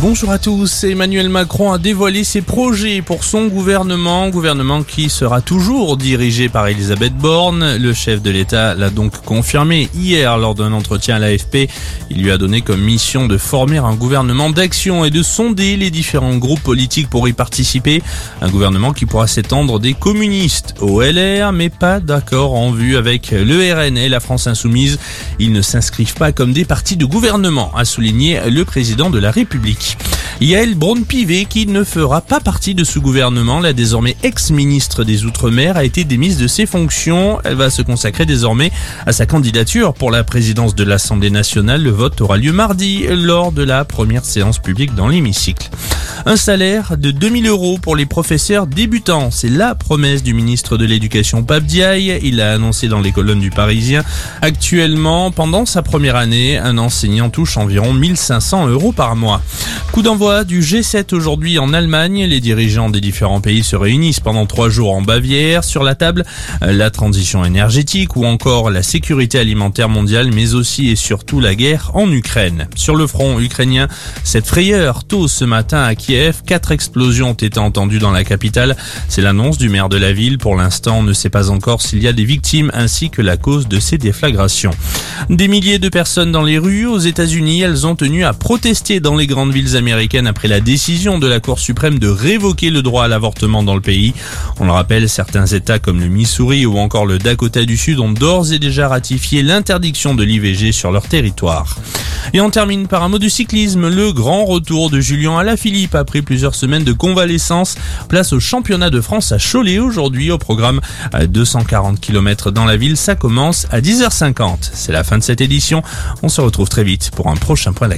Bonjour à tous. Emmanuel Macron a dévoilé ses projets pour son gouvernement, gouvernement qui sera toujours dirigé par Elisabeth Borne. Le chef de l'État l'a donc confirmé hier lors d'un entretien à l'AFP. Il lui a donné comme mission de former un gouvernement d'action et de sonder les différents groupes politiques pour y participer. Un gouvernement qui pourra s'étendre des communistes au LR, mais pas d'accord en vue avec le RN et la France Insoumise. Ils ne s'inscrivent pas comme des partis de gouvernement, a souligné le président de la République. Match. Yael Braun-Pivet, qui ne fera pas partie de ce gouvernement, la désormais ex-ministre des Outre-mer, a été démise de ses fonctions. Elle va se consacrer désormais à sa candidature pour la présidence de l'Assemblée nationale. Le vote aura lieu mardi lors de la première séance publique dans l'hémicycle. Un salaire de 2000 euros pour les professeurs débutants. C'est la promesse du ministre de l'Éducation Pape Diaye. Il l'a annoncé dans les colonnes du Parisien. Actuellement, pendant sa première année, un enseignant touche environ 1500 euros par mois. Coup d'envoi du G7 aujourd'hui en Allemagne. Les dirigeants des différents pays se réunissent pendant trois jours en Bavière. Sur la table, la transition énergétique ou encore la sécurité alimentaire mondiale, mais aussi et surtout la guerre en Ukraine. Sur le front ukrainien, cette frayeur tôt ce matin à Kiev, quatre explosions ont été entendues dans la capitale. C'est l'annonce du maire de la ville. Pour l'instant, on ne sait pas encore s'il y a des victimes ainsi que la cause de ces déflagrations. Des milliers de personnes dans les rues aux États-Unis, elles ont tenu à protester dans les grandes villes américaines après la décision de la Cour suprême de révoquer le droit à l'avortement dans le pays. On le rappelle, certains États comme le Missouri ou encore le Dakota du Sud ont d'ores et déjà ratifié l'interdiction de l'IVG sur leur territoire. Et on termine par un mot du cyclisme. Le grand retour de Julien Alaphilippe après plusieurs semaines de convalescence. Place au championnat de France à Cholet aujourd'hui au programme à 240 km dans la ville. Ça commence à 10h50. C'est la fin de cette édition. On se retrouve très vite pour un prochain point d'actu.